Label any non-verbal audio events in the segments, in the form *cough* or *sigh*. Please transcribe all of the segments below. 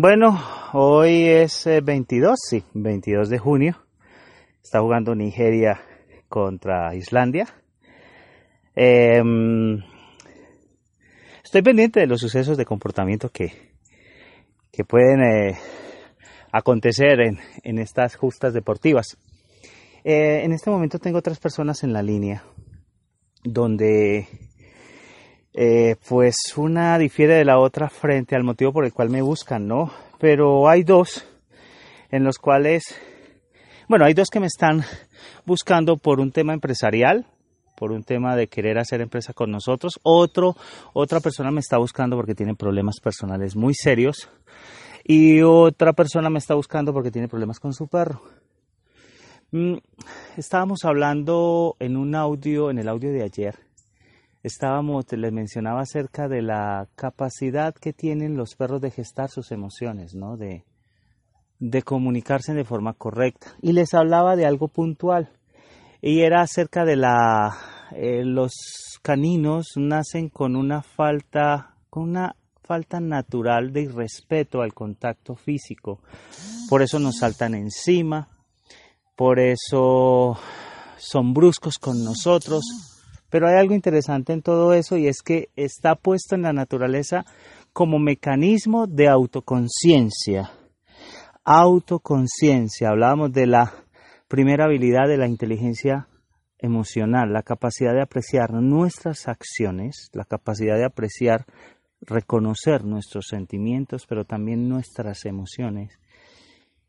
Bueno, hoy es 22, eh, sí, 22 de junio. Está jugando Nigeria contra Islandia. Em, estoy pendiente de los sucesos de comportamiento que, que pueden eh, acontecer en, en, estas justas deportivas. Eh, en este momento tengo tres personas en la línea donde eh, pues una difiere de la otra frente al motivo por el cual me buscan, ¿no? Pero hay dos en los cuales, bueno, hay dos que me están buscando por un tema empresarial, por un tema de querer hacer empresa con nosotros. Otro, otra persona me está buscando porque tiene problemas personales muy serios. Y otra persona me está buscando porque tiene problemas con su perro. Mm, estábamos hablando en un audio, en el audio de ayer, estábamos, les mencionaba acerca de la capacidad que tienen los perros de gestar sus emociones, ¿no? De, de comunicarse de forma correcta. Y les hablaba de algo puntual. Y era acerca de la eh, los caninos nacen con una falta, con una falta natural de respeto al contacto físico. Por eso nos saltan encima, por eso son bruscos con nosotros, pero hay algo interesante en todo eso y es que está puesto en la naturaleza como mecanismo de autoconciencia. Autoconciencia. Hablábamos de la primera habilidad de la inteligencia emocional, la capacidad de apreciar nuestras acciones, la capacidad de apreciar, reconocer nuestros sentimientos, pero también nuestras emociones.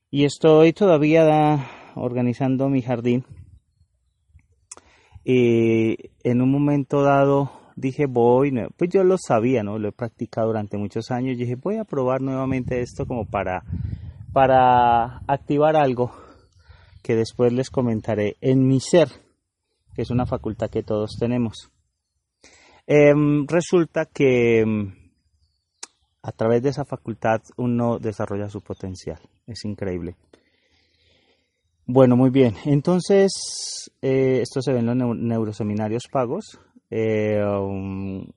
Y estoy todavía organizando mi jardín y en un momento dado dije voy, pues yo lo sabía, ¿no? Lo he practicado durante muchos años. Dije voy a probar nuevamente esto como para, para activar algo que después les comentaré en mi ser, que es una facultad que todos tenemos. Em, resulta que em, a través de esa facultad uno desarrolla su potencial. Es increíble. Bueno, muy bien. Entonces, eh, esto se ve en los neuroseminarios pagos. Eh, um,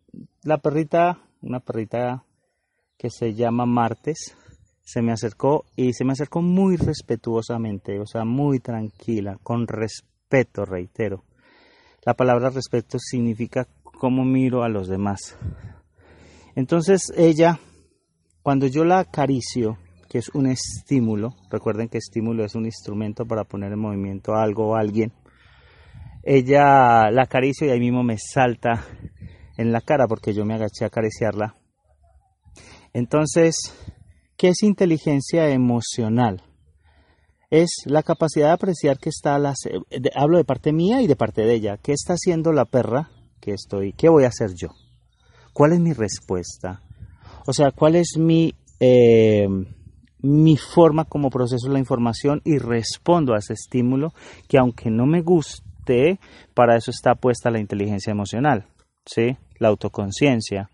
la perrita, una perrita que se llama Martes, se me acercó y se me acercó muy respetuosamente, o sea, muy tranquila, con respeto, reitero. La palabra respeto significa cómo miro a los demás. Entonces ella, cuando yo la acaricio, que es un estímulo, recuerden que estímulo es un instrumento para poner en movimiento algo o alguien, ella la acaricio y ahí mismo me salta en la cara porque yo me agaché a acariciarla. Entonces, ¿qué es inteligencia emocional? Es la capacidad de apreciar que está la hablo de parte mía y de parte de ella, qué está haciendo la perra que estoy, qué voy a hacer yo, cuál es mi respuesta, o sea, cuál es mi eh, mi forma como proceso la información y respondo a ese estímulo que aunque no me guste, para eso está puesta la inteligencia emocional, ¿sí? La autoconciencia.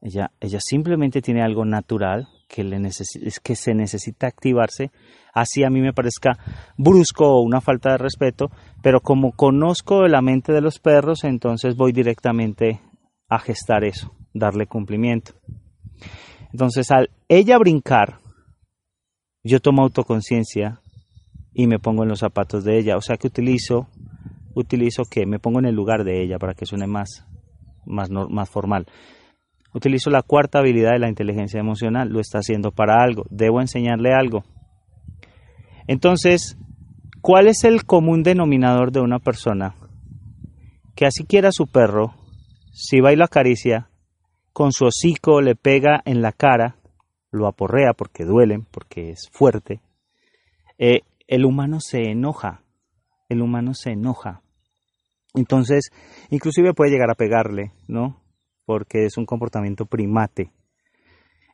Ella, ella simplemente tiene algo natural que, le que se necesita activarse, así a mí me parezca brusco o una falta de respeto, pero como conozco la mente de los perros, entonces voy directamente a gestar eso, darle cumplimiento. Entonces, al ella brincar, yo tomo autoconciencia y me pongo en los zapatos de ella. O sea que utilizo, utilizo que me pongo en el lugar de ella para que suene más, más, más formal. Utilizo la cuarta habilidad de la inteligencia emocional. Lo está haciendo para algo. Debo enseñarle algo. Entonces, ¿cuál es el común denominador de una persona que así quiera su perro, si va y lo acaricia, con su hocico le pega en la cara lo aporrea porque duelen, porque es fuerte, eh, el humano se enoja, el humano se enoja. Entonces, inclusive puede llegar a pegarle, ¿no? Porque es un comportamiento primate.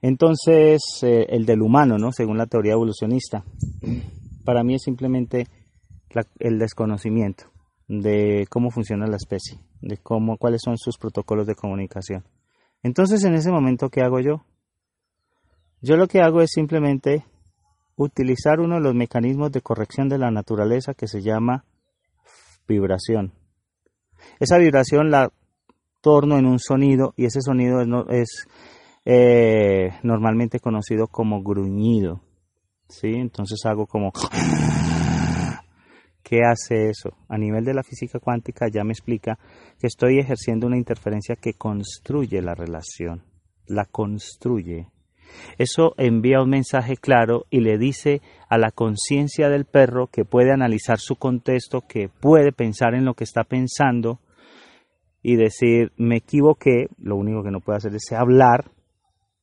Entonces, eh, el del humano, ¿no? Según la teoría evolucionista, para mí es simplemente el desconocimiento de cómo funciona la especie, de cómo, cuáles son sus protocolos de comunicación. Entonces, en ese momento, ¿qué hago yo? Yo lo que hago es simplemente utilizar uno de los mecanismos de corrección de la naturaleza que se llama vibración. Esa vibración la torno en un sonido y ese sonido es, eh, normalmente conocido como gruñido. ¿sí? Entonces hago como... *laughs* ¿Qué hace eso? A nivel de la física cuántica ya me explica que estoy ejerciendo una interferencia que construye la relación, la construye. Eso envía un mensaje claro y le dice a la conciencia del perro que puede analizar su contexto, que puede pensar en lo que está pensando y decir me equivoqué, lo único que no puede hacer es hablar,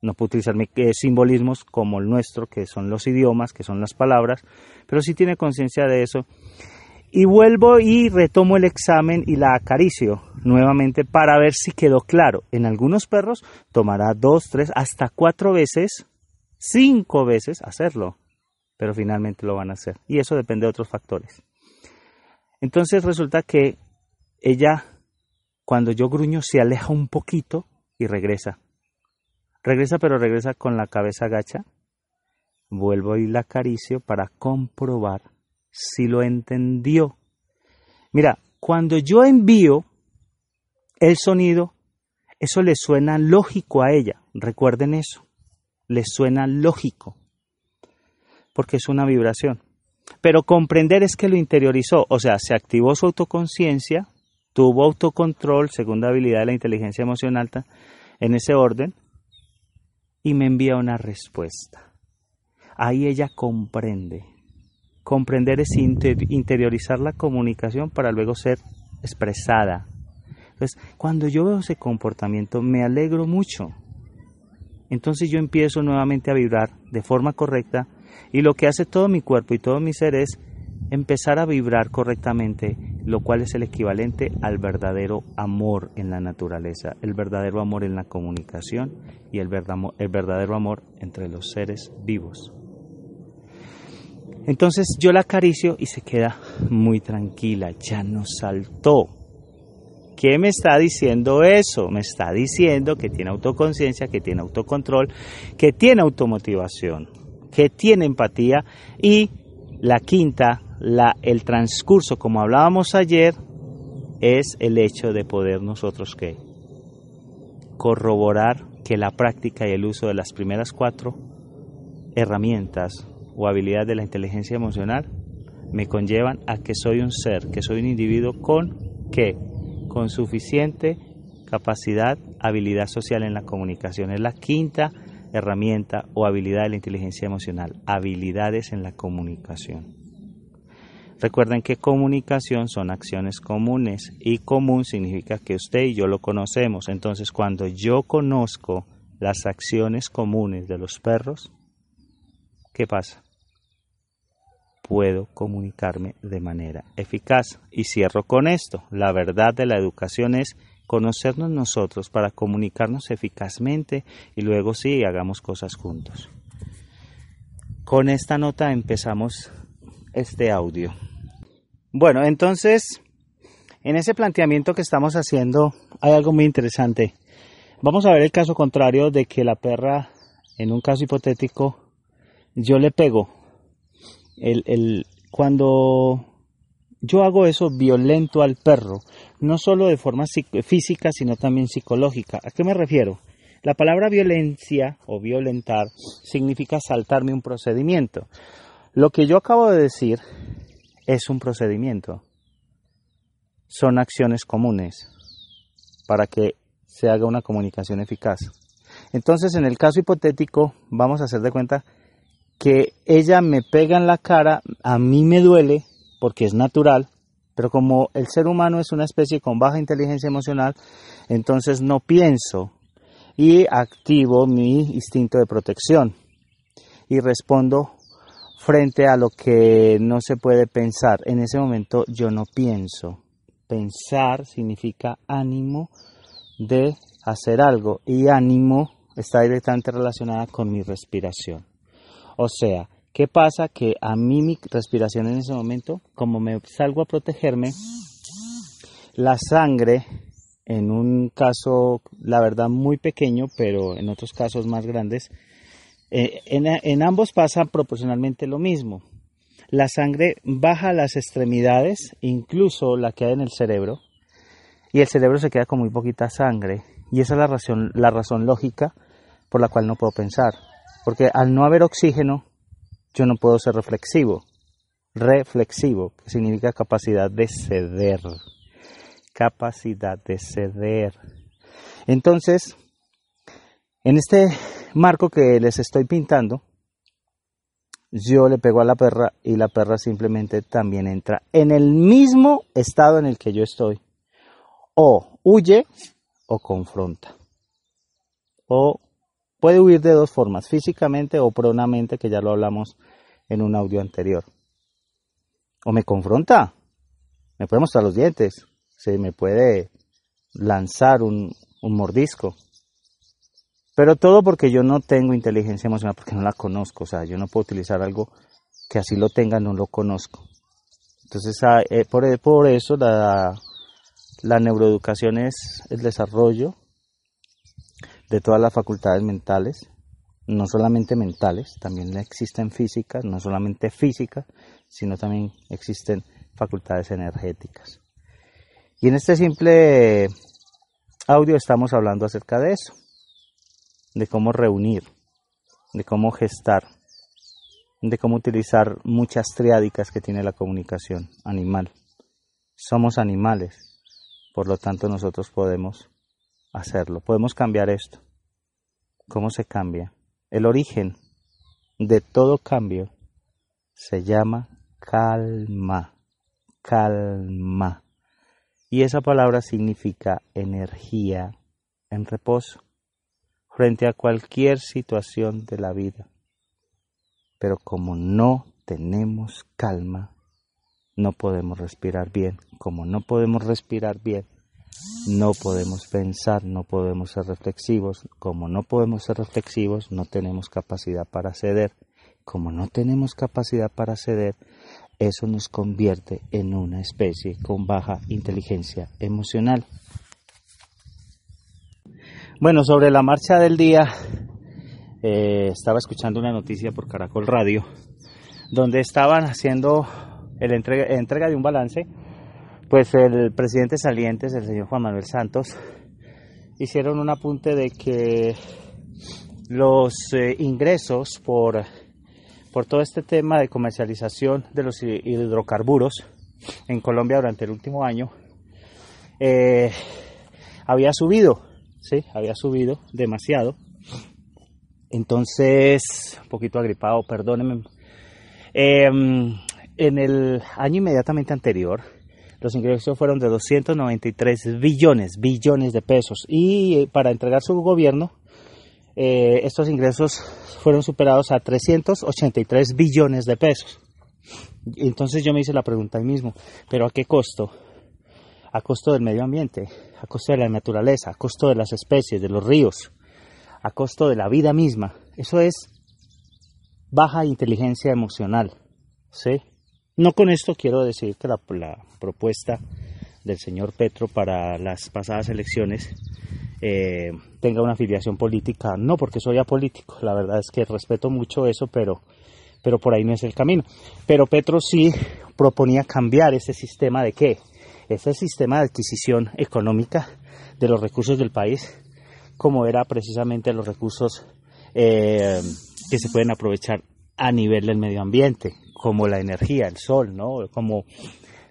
no puede utilizar eh, simbolismos como el nuestro, que son los idiomas, que son las palabras, pero sí tiene conciencia de eso. Y vuelvo y retomo el examen y la acaricio nuevamente para ver si quedó claro. En algunos perros tomará dos, tres, hasta cuatro veces, cinco veces hacerlo, pero finalmente lo van a hacer. Y eso depende de otros factores. Entonces resulta que ella, cuando yo gruño, se aleja un poquito y regresa. Regresa, pero regresa con la cabeza agacha. Vuelvo y la acaricio para comprobar si lo entendió. Mira, cuando yo envío el sonido, eso le suena lógico a ella. Recuerden eso. Le suena lógico. Porque es una vibración. Pero comprender es que lo interiorizó. O sea, se activó su autoconciencia, tuvo autocontrol, segunda habilidad de la inteligencia emocional, en ese orden, y me envía una respuesta. Ahí ella comprende. Comprender es interiorizar la comunicación para luego ser expresada. Entonces, cuando yo veo ese comportamiento, me alegro mucho. Entonces yo empiezo nuevamente a vibrar de forma correcta y lo que hace todo mi cuerpo y todo mi ser es empezar a vibrar correctamente, lo cual es el equivalente al verdadero amor en la naturaleza, el verdadero amor en la comunicación y el, verdadero amor entre los seres vivos. Entonces yo la acaricio y se queda muy tranquila, ya no saltó. ¿Qué me está diciendo eso? Me está diciendo que tiene autoconciencia, que tiene autocontrol, que tiene automotivación, que tiene empatía y la quinta el transcurso, como hablábamos ayer, es el hecho de poder nosotros que corroborar que la práctica y el uso de las primeras cuatro herramientas o habilidades de la inteligencia emocional me conllevan a que soy un ser, que soy un individuo con qué? Con suficiente capacidad, habilidad social en la comunicación. Es la quinta herramienta o habilidad de la inteligencia emocional, habilidades en la comunicación. Recuerden que comunicación son acciones comunes y común significa que usted y yo lo conocemos. Entonces, cuando yo conozco las acciones comunes de los perros, ¿qué pasa? Puedo comunicarme de manera eficaz. Y cierro con esto. La verdad de la educación es conocernos nosotros para comunicarnos eficazmente y luego sí hagamos cosas juntos. Con esta nota empezamos este audio. Bueno, entonces, en ese planteamiento que estamos haciendo hay algo muy interesante. Vamos a ver el caso contrario de que la perra, en un caso hipotético, yo le pego. El, el, cuando yo hago eso violento al perro, no solo de forma física, sino también psicológica. ¿A qué me refiero? La palabra violencia o violentar significa saltarme un procedimiento. Lo que yo acabo de decir es un procedimiento. Son acciones comunes para que se haga una comunicación eficaz. Entonces, en el caso hipotético, vamos a hacer de cuenta que ella me pega en la cara, a mí me duele porque es natural, pero como el ser humano es una especie con baja inteligencia emocional, entonces no pienso y activo mi instinto de protección y respondo frente a lo que no se puede pensar. En ese momento yo no pienso. Pensar significa ánimo de hacer algo y ánimo está directamente relacionada con mi respiración. O sea, ¿qué pasa? Que a mí mi respiración en ese momento, como me salgo a protegerme, la sangre, en un caso, la verdad, muy pequeño, pero en otros casos más grandes, eh, en, ambos pasa proporcionalmente lo mismo. La sangre baja las extremidades, incluso la que hay en el cerebro, y el cerebro se queda con muy poquita sangre. Y esa es la razón, la razón lógica por la cual no puedo pensar. Porque al no haber oxígeno, yo no puedo ser reflexivo. Reflexivo, que significa capacidad de ceder. Capacidad de ceder. Entonces, en este marco que les estoy pintando, yo le pego a la perra y la perra simplemente también entra en el mismo estado en el que yo estoy o huye o confronta. O puede huir de dos formas, físicamente o pronamente, que ya lo hablamos en un audio anterior. O me confronta, me puede mostrar los dientes, se me puede lanzar un, un mordisco. Pero todo porque yo no tengo inteligencia emocional, porque no la conozco. O sea, yo no puedo utilizar algo que así lo tenga, no lo conozco. Entonces, ah, eh, por, eso la, la neuroeducación es el desarrollo de todas las facultades mentales, no solamente mentales, también existen físicas, no solamente físicas, sino también existen facultades energéticas. Y en este simple audio estamos hablando acerca de eso, de cómo reunir, de cómo gestar, de cómo utilizar muchas triádicas que tiene la comunicación animal. Somos animales, por lo tanto, nosotros podemos hacerlo, podemos cambiar esto. ¿Cómo se cambia? El origen de todo cambio se llama calma, calma. Y esa palabra significa energía en reposo frente a cualquier situación de la vida. Pero como no tenemos calma, no podemos respirar bien. Como no podemos respirar bien, no podemos pensar, no podemos ser reflexivos. Como no podemos ser reflexivos, no tenemos capacidad para ceder. Como no tenemos capacidad para ceder, eso nos convierte en una especie con baja inteligencia emocional. Bueno, sobre la marcha del día, eh, estaba escuchando una noticia por Caracol Radio, donde estaban haciendo el entrega, de un balance, pues el presidente saliente, el señor Juan Manuel Santos, hicieron un apunte de que los eh, ingresos por, por todo este tema de comercialización de los hidrocarburos en Colombia durante el último año eh, había subido, sí, había subido demasiado. Entonces, un poquito agripado, perdónenme. Em, en el año inmediatamente anterior, los ingresos fueron de 293 billones, billones de pesos. Y eh, para entregar su gobierno, eh, estos ingresos fueron superados a 383 billones de pesos. Entonces yo me hice la pregunta ahí mismo, ¿pero a qué costo? A costo del medio ambiente, a costo de la naturaleza, a costo de las especies, de los ríos, a costo de la vida misma. Eso es baja inteligencia emocional, ¿sí? No con esto quiero decir que la, propuesta del señor Petro para las pasadas elecciones eh, tenga una afiliación política, no porque soy apolítico, la verdad es que respeto mucho eso, pero, pero por ahí no es el camino. Pero Petro sí proponía cambiar ese sistema de qué? Ese sistema de adquisición económica de los recursos del país, como era precisamente los recursos eh, que se pueden aprovechar a nivel del medio ambiente, como la energía, el sol, ¿no? Como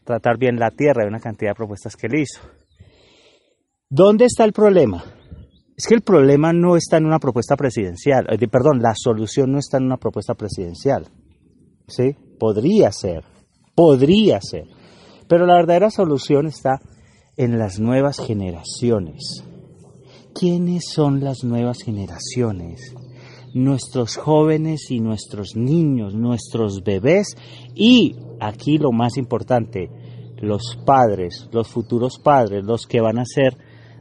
tratar bien la tierra, hay una cantidad de propuestas que él hizo. ¿Dónde está el problema? Es que el problema no está en una propuesta presidencial, eh, perdón, la solución no está en una propuesta presidencial. ¿Sí? Podría ser, podría ser. Pero la verdadera solución está en las nuevas generaciones. ¿Quiénes son las nuevas generaciones? Nuestros jóvenes y nuestros niños, nuestros bebés y aquí lo más importante, los padres, los futuros padres, los que van a ser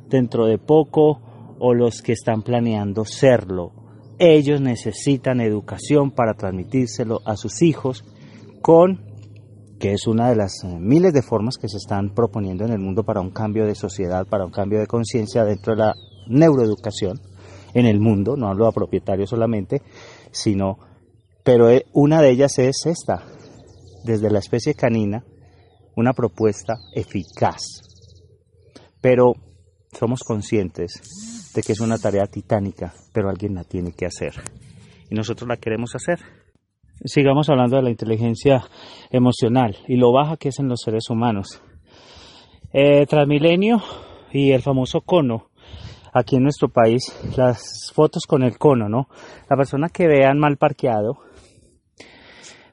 dentro de poco o los que están planeando serlo. Ellos necesitan educación para transmitírselo a sus hijos con que es una de las eh, miles de formas que se están proponiendo en el mundo para un cambio de sociedad, para un cambio de conciencia dentro de la neuroeducación en el mundo, no hablo a propietarios solamente, sino, pero eh, una de ellas es esta, desde la especie canina, una propuesta eficaz. Pero somos conscientes de que es una tarea titánica, pero alguien la tiene que hacer. Y nosotros la queremos hacer. Sigamos hablando de la inteligencia emocional y lo baja que es en los seres humanos. Eh, Transmilenio y el famoso cono. Aquí en nuestro país, las fotos con el cono, ¿no? La persona que vean mal parqueado,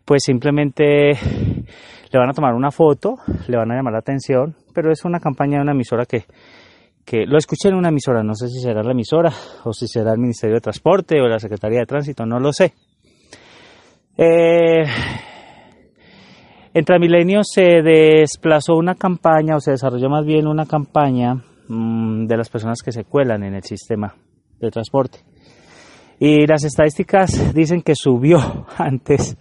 pues simplemente le van a tomar una foto, le van a llamar la atención, pero es una campaña de una emisora que, que lo escuché en una emisora, no sé si será la emisora o si será el Ministerio de Transporte o la Secretaría de Tránsito, no lo sé. Eh, en se desplazó una campaña, o se desarrolló más bien una campaña mm, de las personas que se cuelan en el sistema de transporte. Y las estadísticas dicen que subió *laughs* antes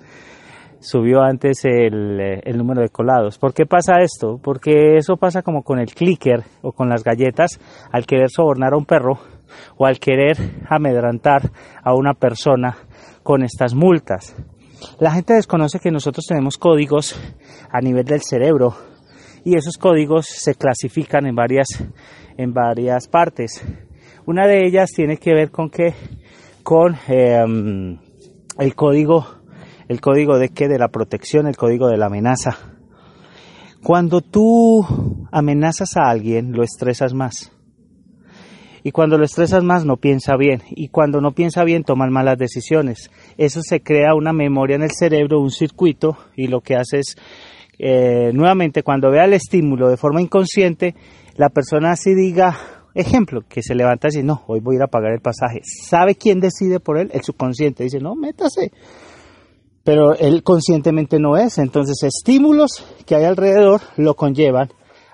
subió antes el, eh, el, número de colados. ¿Por qué pasa esto? Porque eso pasa como con el clicker o con las galletas al querer sobornar a un perro o al querer amedrantar a una persona con estas multas. La gente desconoce que nosotros tenemos códigos a nivel del cerebro y esos códigos se clasifican en varias, en varias partes. Una de ellas tiene que ver con que con em, el código el código de qué? De la protección, el código de la amenaza. Cuando tú amenazas a alguien, lo estresas más. Y cuando lo estresas más, no piensa bien. Y cuando no piensa bien, toman malas decisiones. Eso se crea una memoria en el cerebro, un circuito, y lo que hace es, eh, nuevamente, cuando vea el estímulo de forma inconsciente, la persona así diga, ejemplo, que se levanta y dice, no, hoy voy a ir a pagar el pasaje. ¿Sabe quién decide por él? El subconsciente dice, no, métase pero él conscientemente no es. Entonces, estímulos que hay alrededor lo conllevan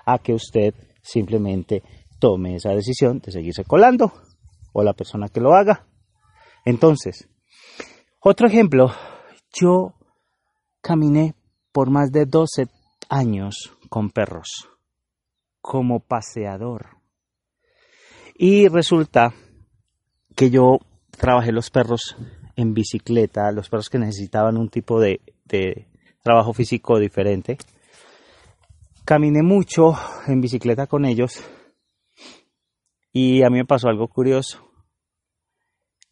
a que usted simplemente tome esa decisión de seguirse colando o la persona que lo haga. Entonces, otro ejemplo, yo caminé por más de 12 años con perros como paseador. Y resulta que yo trabajé los perros en bicicleta, los perros que necesitaban un tipo de, trabajo físico diferente. Caminé mucho en bicicleta con ellos y a mí me pasó algo curioso.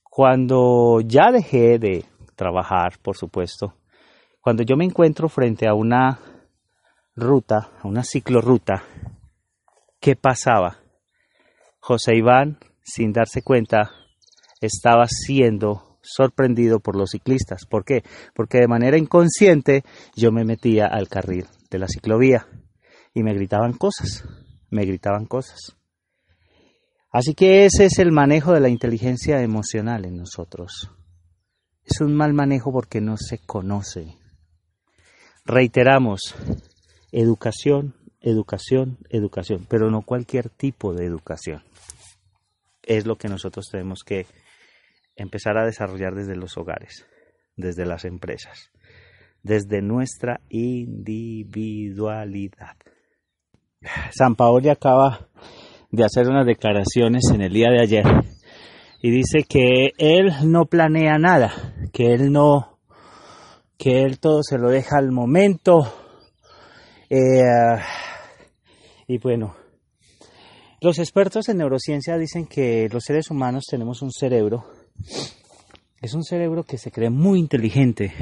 Cuando ya dejé de trabajar, por supuesto, cuando yo me encuentro frente a una ruta, a una ciclorruta, ¿qué pasaba? José Iván, sin darse cuenta, estaba siendo sorprendido por los ciclistas. ¿Por qué? Porque de manera inconsciente yo me metía al carril de la ciclovía y me gritaban cosas, me gritaban cosas. Así que ese es el manejo de la inteligencia emocional en nosotros. Es un mal manejo porque no se conoce. Reiteramos, educación, educación, educación, pero no cualquier tipo de educación. Es lo que nosotros tenemos que empezar a desarrollar desde los hogares, desde las empresas, desde nuestra individualidad. San Paolo acaba de hacer unas declaraciones en el día de ayer y dice que él no planea nada, que él no, que él todo se lo deja al momento. Eh, y bueno, los expertos en neurociencia dicen que los seres humanos tenemos un cerebro es un cerebro que se cree muy inteligente,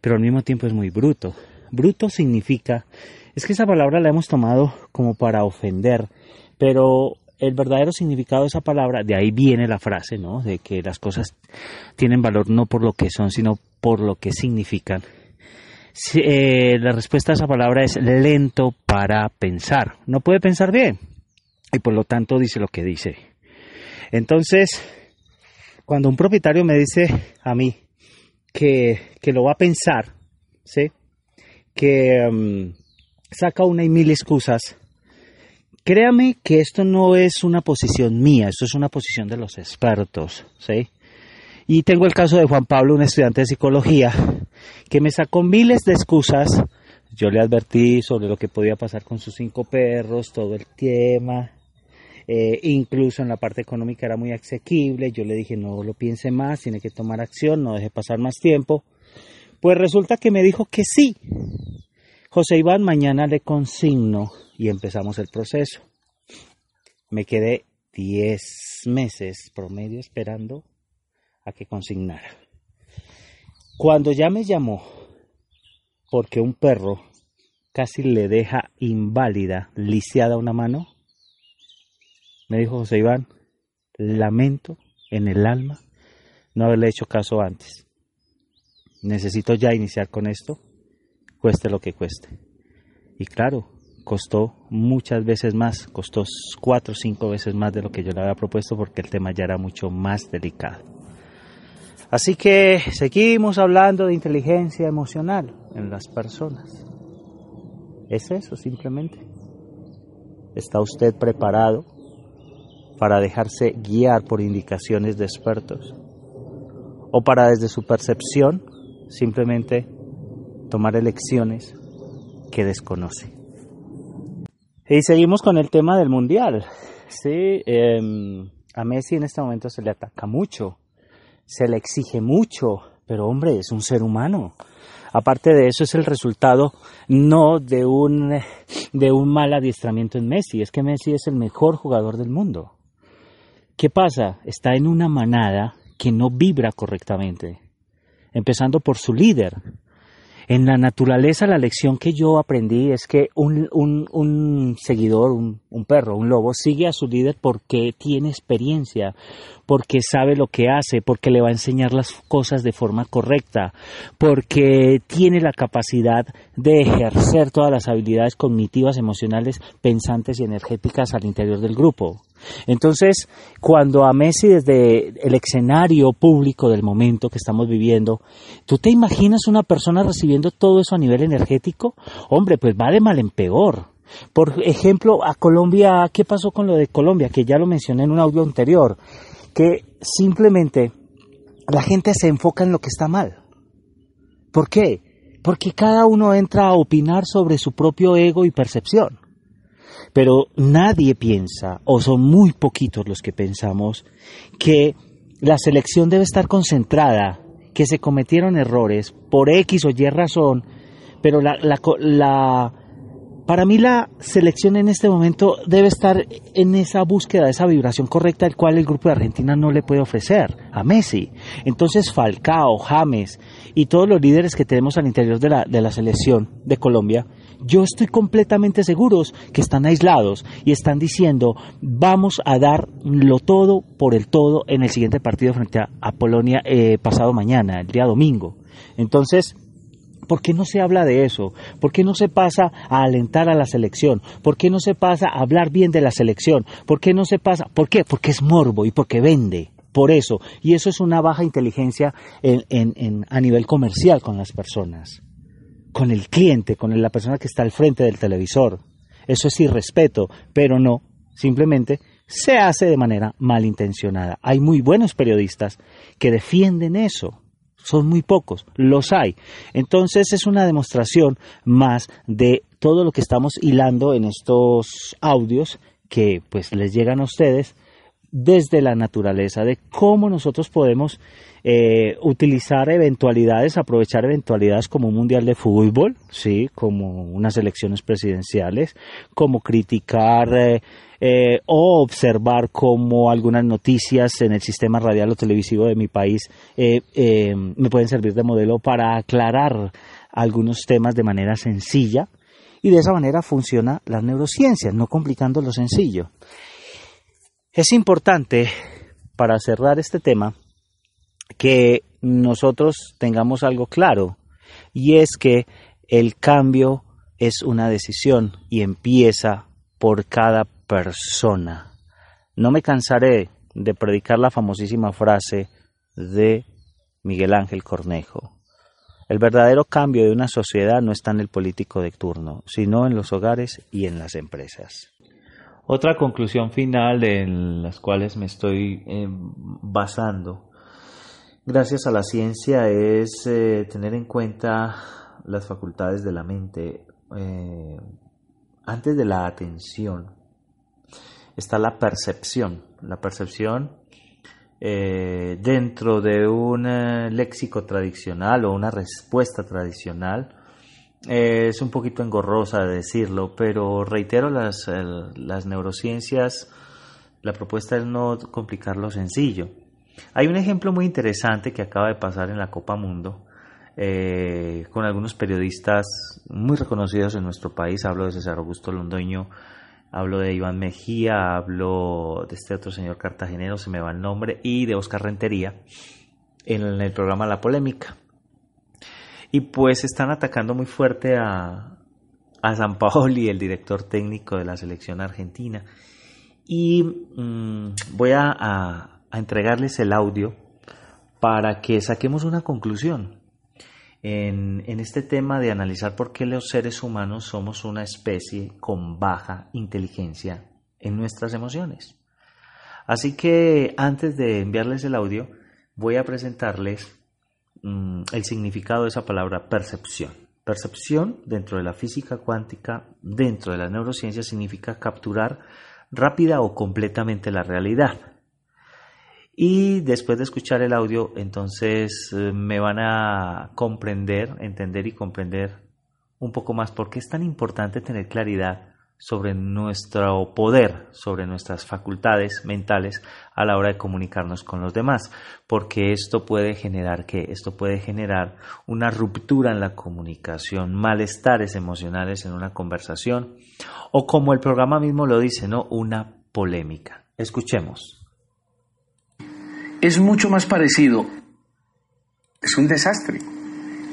pero al mismo tiempo es muy bruto. Bruto significa, es que esa palabra la hemos tomado como para ofender, pero el verdadero significado de esa palabra, de ahí viene la frase, ¿no? De que las cosas tienen valor no por lo que son, sino por lo que significan. Eh, la respuesta a esa palabra es lento para pensar. No puede pensar bien y por lo tanto dice lo que dice. Entonces, cuando un propietario me dice a mí que, lo va a pensar, ¿sí? que mm, saca una y mil excusas, créame que esto no es una posición mía, esto es una posición de los expertos, ¿sí? Y tengo el caso de Juan Pablo, un estudiante de psicología, que me sacó miles de excusas. Yo le advertí sobre lo que podía pasar con sus cinco perros, todo el tema. Eh, incluso en la parte económica era muy asequible. Yo le dije, no lo piense más, tiene que tomar acción, no deje pasar más tiempo. Pues resulta que me dijo que sí. José Iván, mañana le consigno y empezamos el proceso. Me quedé 10 meses promedio esperando a que consignara. Cuando ya me llamó, porque un perro casi le deja inválida, lisiada una mano, me dijo José Iván, lamento en el alma no haberle hecho caso antes. Necesito ya iniciar con esto, cueste lo que cueste. Y claro, costó muchas veces más, costó cuatro o cinco veces más de lo que yo le había propuesto porque el tema ya era mucho más delicado. Así que seguimos hablando de inteligencia emocional en las personas. Es eso simplemente. ¿Está usted preparado para dejarse guiar por indicaciones de expertos? ¿O para desde su percepción simplemente tomar elecciones que desconoce? Y seguimos con el tema del mundial. Sí, em, a Messi en este momento se le ataca mucho se le exige mucho, pero hombre, es un ser humano. Aparte de eso es el resultado no de un, de un mal adiestramiento en Messi, es que Messi es el mejor jugador del mundo. ¿Qué pasa? Está en una manada que no vibra correctamente, empezando por su líder. En la naturaleza la lección que yo aprendí es que un, un, seguidor, un, un, perro, un lobo, sigue a su líder porque tiene experiencia, porque sabe lo que hace, porque le va a enseñar las cosas de forma correcta, porque tiene la capacidad de ejercer todas las habilidades cognitivas, emocionales, pensantes y energéticas al interior del grupo. Entonces, cuando a Messi desde el escenario público del momento que estamos viviendo, ¿tú te imaginas una persona recibiendo todo eso a nivel energético? Hombre, pues va de mal en peor. Por ejemplo, a Colombia, ¿qué pasó con lo de Colombia? Que ya lo mencioné en un audio anterior, que simplemente la gente se enfoca en lo que está mal. ¿Por qué? Porque cada uno entra a opinar sobre su propio ego y percepción. Pero nadie piensa, o son muy poquitos los que pensamos, que la selección debe estar concentrada, que se cometieron errores por X o Y razón, pero la, la, para mí la selección en este momento debe estar en esa búsqueda, esa vibración correcta, el cual el grupo de Argentina no le puede ofrecer a Messi. Entonces Falcao, James y todos los líderes que tenemos al interior de la, de la selección de Colombia yo estoy completamente seguros que están aislados y están diciendo vamos a darlo todo por el todo en el siguiente partido frente a, Polonia eh, pasado mañana, el día domingo. Entonces, ¿Por qué no se habla de eso? ¿Por qué no se pasa a alentar a la selección? ¿Por qué no se pasa a hablar bien de la selección? ¿Por qué no se pasa? ¿Por qué? Porque es morbo y porque vende. Por eso. Y eso es una baja inteligencia a nivel comercial con las personas con el cliente, con la persona que está al frente del televisor. Eso es irrespeto, pero no, simplemente se hace de manera malintencionada. Hay muy buenos periodistas que defienden eso. Son muy pocos, los hay. Entonces es una demostración más de todo lo que estamos hilando en estos audios que pues les llegan a ustedes desde la naturaleza, de cómo nosotros podemos eh, utilizar eventualidades, aprovechar eventualidades como un mundial de fútbol, sí, como unas elecciones presidenciales, como criticar eh, eh, o observar cómo algunas noticias en el sistema radial o televisivo de mi país me pueden servir de modelo para aclarar algunos temas de manera sencilla y de esa manera funciona la neurociencia, no complicando lo sencillo. Es importante, para cerrar este tema, que nosotros tengamos algo claro, y es que el cambio es una decisión y empieza por cada persona. No me cansaré de predicar la famosísima frase de Miguel Ángel Cornejo. El verdadero cambio de una sociedad no está en el político de turno, sino en los hogares y en las empresas. Otra conclusión final en las cuales me estoy eh, basando, gracias a la ciencia, es eh, tener en cuenta las facultades de la mente. Eh, antes de la atención está la percepción. La percepción dentro de un léxico tradicional o una respuesta tradicional es un poquito engorrosa de decirlo, pero reitero, las, las neurociencias, la propuesta es no complicarlo sencillo. Hay un ejemplo muy interesante que acaba de pasar en la Copa Mundo eh, con algunos periodistas muy reconocidos en nuestro país. Hablo de César Augusto Londoño, hablo de Iván Mejía, hablo de este otro señor cartagenero, se me va el nombre, y de Oscar Rentería en el programa La Polémica. Y pues están atacando muy fuerte a, a San Paoli, el director técnico de la selección argentina. Y mm, voy a, a, entregarles el audio para que saquemos una conclusión en, en, este tema de analizar por qué los seres humanos somos una especie con baja inteligencia en nuestras emociones. Así que antes de enviarles el audio, voy a presentarles Mm, el significado de esa palabra percepción. Percepción dentro de la física cuántica, dentro de la neurociencia, significa capturar rápida o completamente la realidad. Y después de escuchar el audio, entonces eh, me van a comprender, entender y comprender un poco más por qué es tan importante tener claridad sobre nuestro poder, sobre nuestras facultades mentales a la hora de comunicarnos con los demás, porque esto puede generar que esto puede generar una ruptura en la comunicación, malestares emocionales en una conversación o como el programa mismo lo dice, ¿no? Una polémica. Escuchemos. Es mucho más parecido. Es un desastre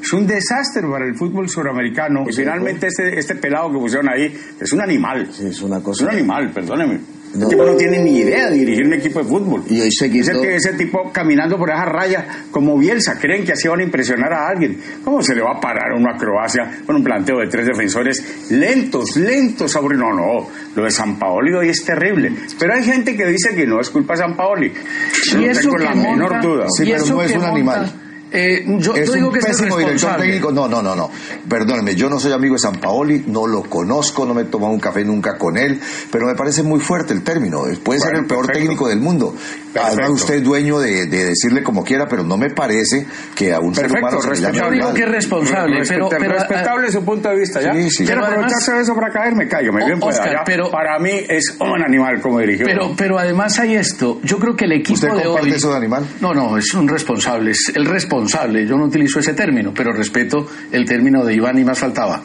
es un desastre para el fútbol suramericano. Y finalmente este, este pelado que pusieron ahí es un animal. es una cosa. Es un animal, perdóneme. No. tipo no tiene ni idea de dirigir un equipo de fútbol. Y hoy ese, ese, tipo caminando por esa raya como Bielsa, creen que así van a impresionar a alguien. ¿Cómo se le va a parar a una Croacia con un planteo de tres defensores lentos, lentos? No, no, lo de San Paoli hoy es terrible. Pero hay gente que dice que no es culpa de San Paoli. Y eso la menor duda. Sí, pero no es un animal. Eh, yo, es digo un que pésimo director técnico. No, no, no, no. Perdóneme, yo no soy amigo de San Paoli, no lo conozco, no me he tomado un café nunca con él, pero me parece muy fuerte el término. Puede ser el peor técnico del mundo. Además, usted es dueño de, decirle como quiera, pero no me parece que a un ser humano se le Yo digo que es responsable, pero, pero, respetable su punto de vista, ¿ya? Sí, sí. Quiero aprovecharse de eso para caerme, callo, me bien Oscar, pero Para mí es un animal como dirigió. Pero, pero además hay esto. Yo creo que el equipo ¿Usted de comparte eso de animal? No, no, es un responsable, es el responsable. Yo no utilizo ese término, pero respeto el término de Iván y más faltaba.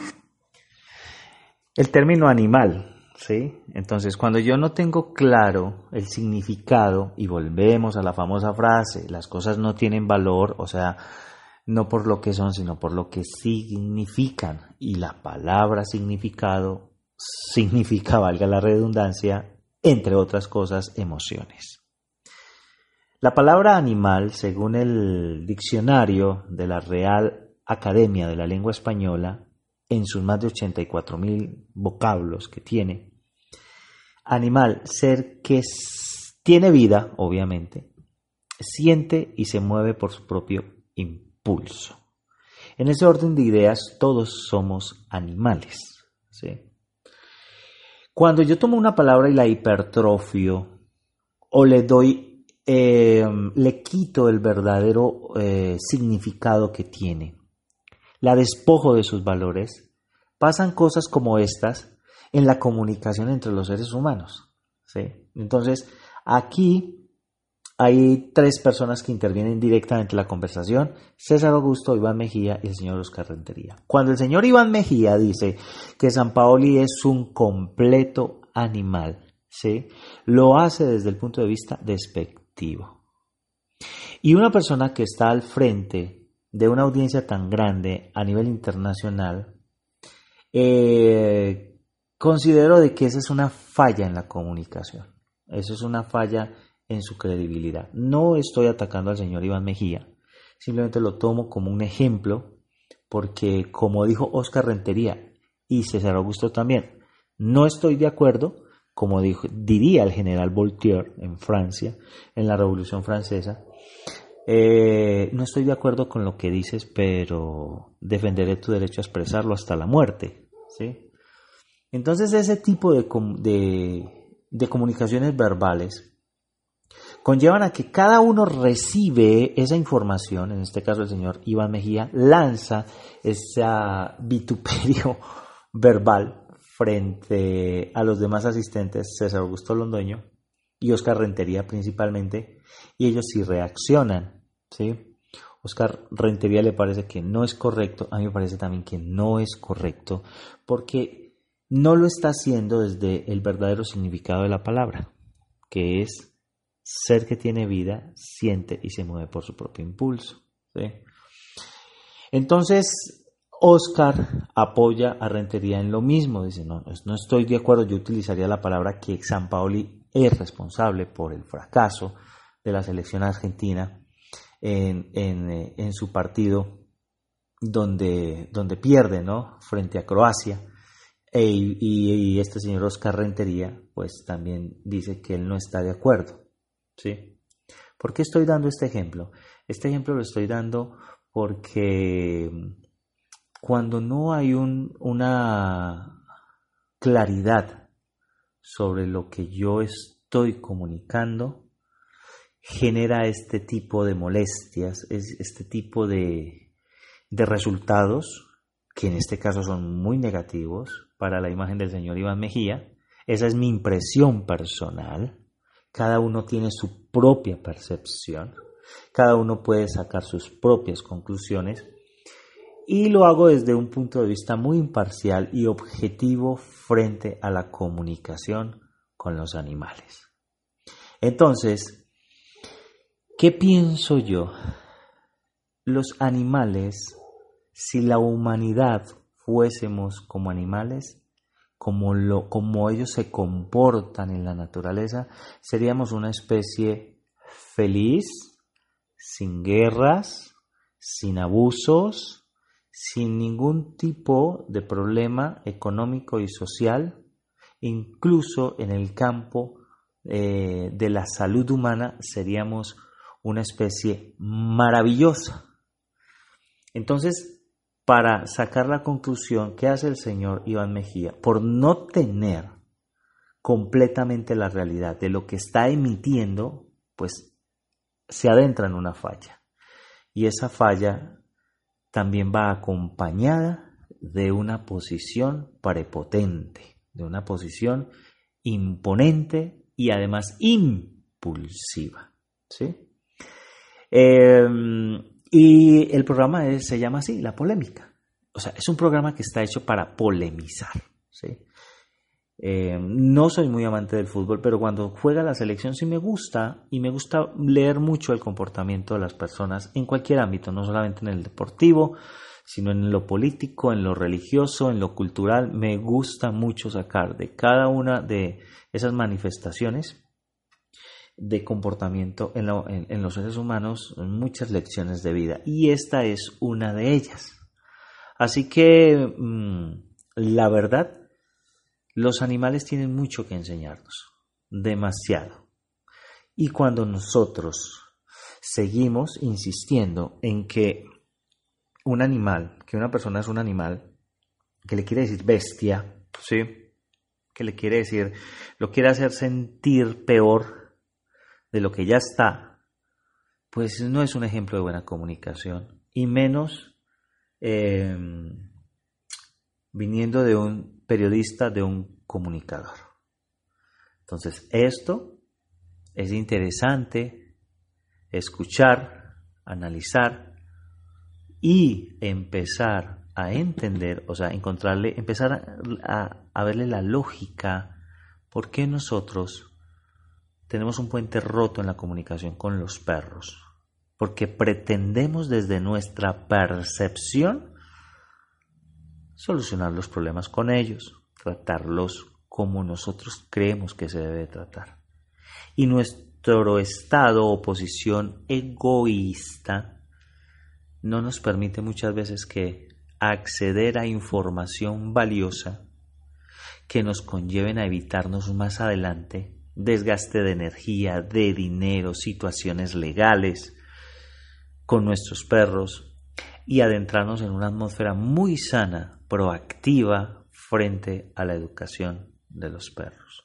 El término animal, ¿sí? Entonces, cuando yo no tengo claro el significado, y volvemos a la famosa frase, las cosas no tienen valor, o sea, no por lo que son, sino por lo que significan. Y la palabra significado significa, valga la redundancia, entre otras cosas, emociones. La palabra animal, según el diccionario de la Real Academia de la Lengua Española, en sus más de 84.000 vocablos que tiene, animal, ser que tiene vida, obviamente, siente y se mueve por su propio impulso. En ese orden de ideas, todos somos animales. Cuando yo tomo una palabra y la hipertrofio o le doy eh, le quito el verdadero eh, significado que tiene, la despojo de sus valores, pasan cosas como estas en la comunicación entre los seres humanos. Entonces, aquí hay tres personas que intervienen directamente en la conversación, César Augusto, Iván Mejía y el señor Oscar Rentería. Cuando el señor Iván Mejía dice que San Paoli es un completo animal, ¿sí? lo hace desde el punto de vista despectivo y una persona que está al frente de una audiencia tan grande a nivel internacional, eh, considero de que esa es una falla en la comunicación. Eso es una falla en su credibilidad. No estoy atacando al señor Iván Mejía, simplemente lo tomo como un ejemplo, porque como dijo Oscar Rentería y César Augusto también, no estoy de acuerdo como dijo, diría el general Voltaire en Francia, en la Revolución Francesa, eh, no estoy de acuerdo con lo que dices, pero defenderé tu derecho a expresarlo hasta la muerte. ¿sí? Entonces ese tipo de, de comunicaciones verbales conllevan a que cada uno recibe esa información, en este caso el señor Iván Mejía lanza ese vituperio *laughs* verbal frente a los demás asistentes, César Augusto Londoño y Oscar Rentería principalmente, y ellos sí reaccionan, ¿sí? Oscar Rentería le parece que no es correcto, a mí me parece también que no es correcto, porque no lo está haciendo desde el verdadero significado de la palabra, que es ser que tiene vida, siente y se mueve por su propio impulso. Entonces, Oscar apoya a Rentería en lo mismo. Dice, no, no estoy de acuerdo, yo utilizaría la palabra que San Paoli es responsable por el fracaso de la selección argentina en, en, su partido donde, donde pierde ¿no? frente a Croacia. E, y, y, este señor Oscar Rentería, pues también dice que él no está de acuerdo. ¿Sí? ¿Por qué estoy dando este ejemplo? Este ejemplo lo estoy dando porque cuando no hay una claridad sobre lo que yo estoy comunicando, genera este tipo de molestias, este tipo de, resultados, que en este caso son muy negativos para la imagen del señor Iván Mejía. Esa es mi impresión personal. Cada uno tiene su propia percepción, cada uno puede sacar sus propias conclusiones y lo hago desde un punto de vista muy imparcial y objetivo frente a la comunicación con los animales. Entonces, ¿qué pienso yo? Los animales, si la humanidad fuésemos como animales, como, lo, como ellos se comportan en la naturaleza, seríamos una especie feliz, sin guerras, sin abusos, sin ningún tipo de problema económico y social, incluso en el campo eh, de la salud humana seríamos una especie maravillosa. Entonces, para sacar la conclusión que hace el señor Iván Mejía por no tener completamente la realidad de lo que está emitiendo, pues se adentra en una falla. Y esa falla también va acompañada de una posición prepotente, de una posición imponente y además impulsiva. ¿sí? Em, y el programa se llama así, La Polémica. O sea, es un programa que está hecho para polemizar. ¿sí? Eh, no soy muy amante del fútbol, pero cuando juega la selección sí me gusta y me gusta leer mucho el comportamiento de las personas en cualquier ámbito, no solamente en el deportivo, sino en lo político, en lo religioso, en lo cultural. Me gusta mucho sacar de cada una de esas manifestaciones de comportamiento en, los seres humanos muchas lecciones de vida y esta es una de ellas. Así que mm, la verdad, los animales tienen mucho que enseñarnos, demasiado. Y cuando nosotros seguimos insistiendo en que un animal, que una persona es un animal, que le quiere decir bestia, ¿sí? Que le quiere decir, lo quiere hacer sentir peor de lo que ya está, pues no es un ejemplo de buena comunicación, y menos em, viniendo de un periodista, de un comunicador. Entonces, esto es interesante escuchar, analizar y empezar a entender, o sea, encontrarle, empezar a, verle la lógica, por qué nosotros tenemos un puente roto en la comunicación con los perros, porque pretendemos desde nuestra percepción solucionar los problemas con ellos, tratarlos como nosotros creemos que se debe tratar. Y nuestro estado o posición egoísta no nos permite muchas veces que acceder a información valiosa que nos conlleven a evitarnos más adelante desgaste de energía, de dinero, situaciones legales con nuestros perros y adentrarnos en una atmósfera muy sana, proactiva frente a la educación de los perros.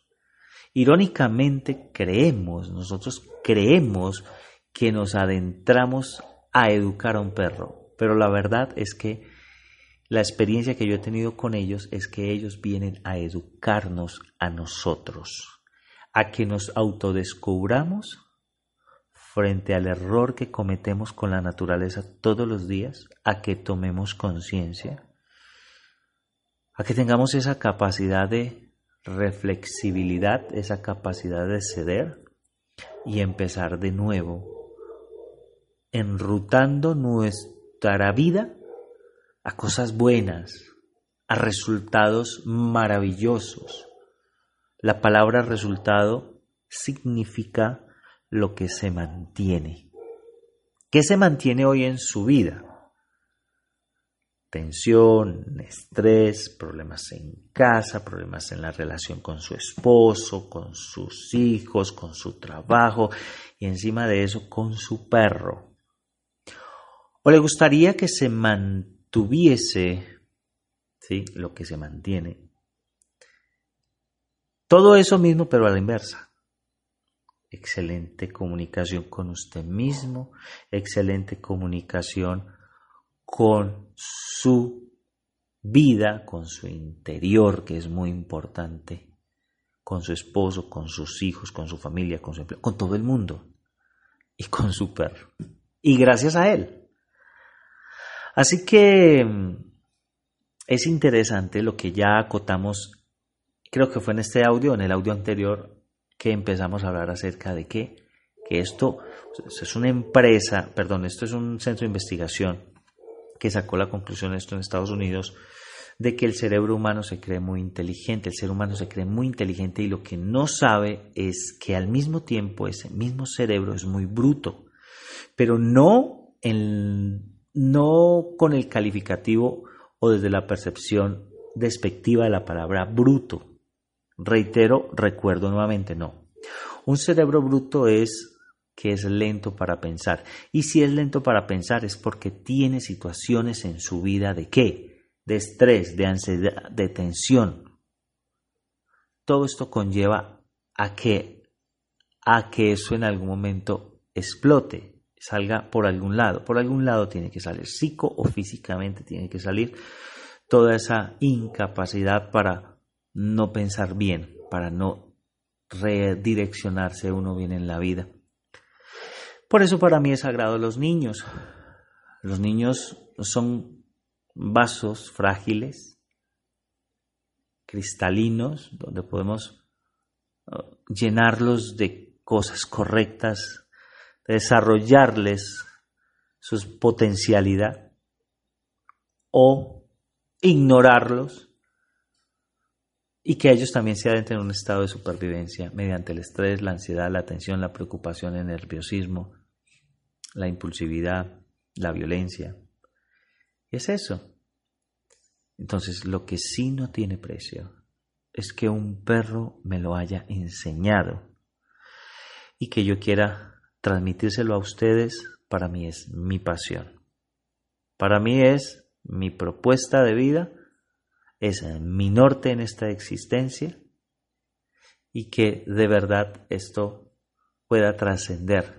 Irónicamente creemos, nosotros creemos que nos adentramos a educar a un perro, pero la verdad es que la experiencia que yo he tenido con ellos es que ellos vienen a educarnos a nosotros, a que nos autodescubramos frente al error que cometemos con la naturaleza todos los días, a que tomemos conciencia, a que tengamos esa capacidad de reflexibilidad, esa capacidad de ceder y empezar de nuevo, enrutando nuestra vida a cosas buenas, a resultados maravillosos. La palabra resultado significa lo que se mantiene. ¿Qué se mantiene hoy en su vida? Tensión, estrés, problemas en casa, problemas en la relación con su esposo, con sus hijos, con su trabajo y encima de eso con su perro. ¿O le gustaría que se mantuviera tuviese ¿sí? lo que se mantiene. Todo eso mismo, pero a la inversa. Excelente comunicación con usted mismo, excelente comunicación con su vida, con su interior, que es muy importante, con su esposo, con sus hijos, con su familia, con su empleo, con todo el mundo y con su perro. Y gracias a él. Así que mm, es interesante lo que ya acotamos, creo que fue en este audio, en el audio anterior, que empezamos a hablar acerca de que, que esto es una empresa, perdón, esto es un centro de investigación que sacó la conclusión esto en Estados Unidos, de que el cerebro humano se cree muy inteligente, el ser humano se cree muy inteligente y lo que no sabe es que al mismo tiempo ese mismo cerebro es muy bruto, pero no no con el calificativo o desde la percepción despectiva de la palabra bruto. Reitero, recuerdo nuevamente, no. Un cerebro bruto es que es lento para pensar. Y si es lento para pensar es porque tiene situaciones en su vida de qué? De estrés, de ansiedad, de tensión. Todo esto conlleva a que, a que eso en algún momento explote, salga por algún lado. Por algún lado tiene que salir, psico o físicamente tiene que salir toda esa incapacidad para no pensar bien, para no redireccionarse uno bien en la vida. Por eso para mí es sagrado los niños. Los niños son vasos frágiles, cristalinos, donde podemos uh, llenarlos de cosas correctas, desarrollarles su potencialidad o ignorarlos y que ellos también se adentren en un estado de supervivencia mediante el estrés, la ansiedad, la tensión, la preocupación, el nerviosismo, la impulsividad, la violencia. Y es eso. Entonces, lo que sí no tiene precio es que un perro me lo haya enseñado y que yo quiera transmitírselo a ustedes para mí es mi pasión. Para mí es mi propuesta de vida, es mi norte en esta existencia y que de verdad esto pueda trascender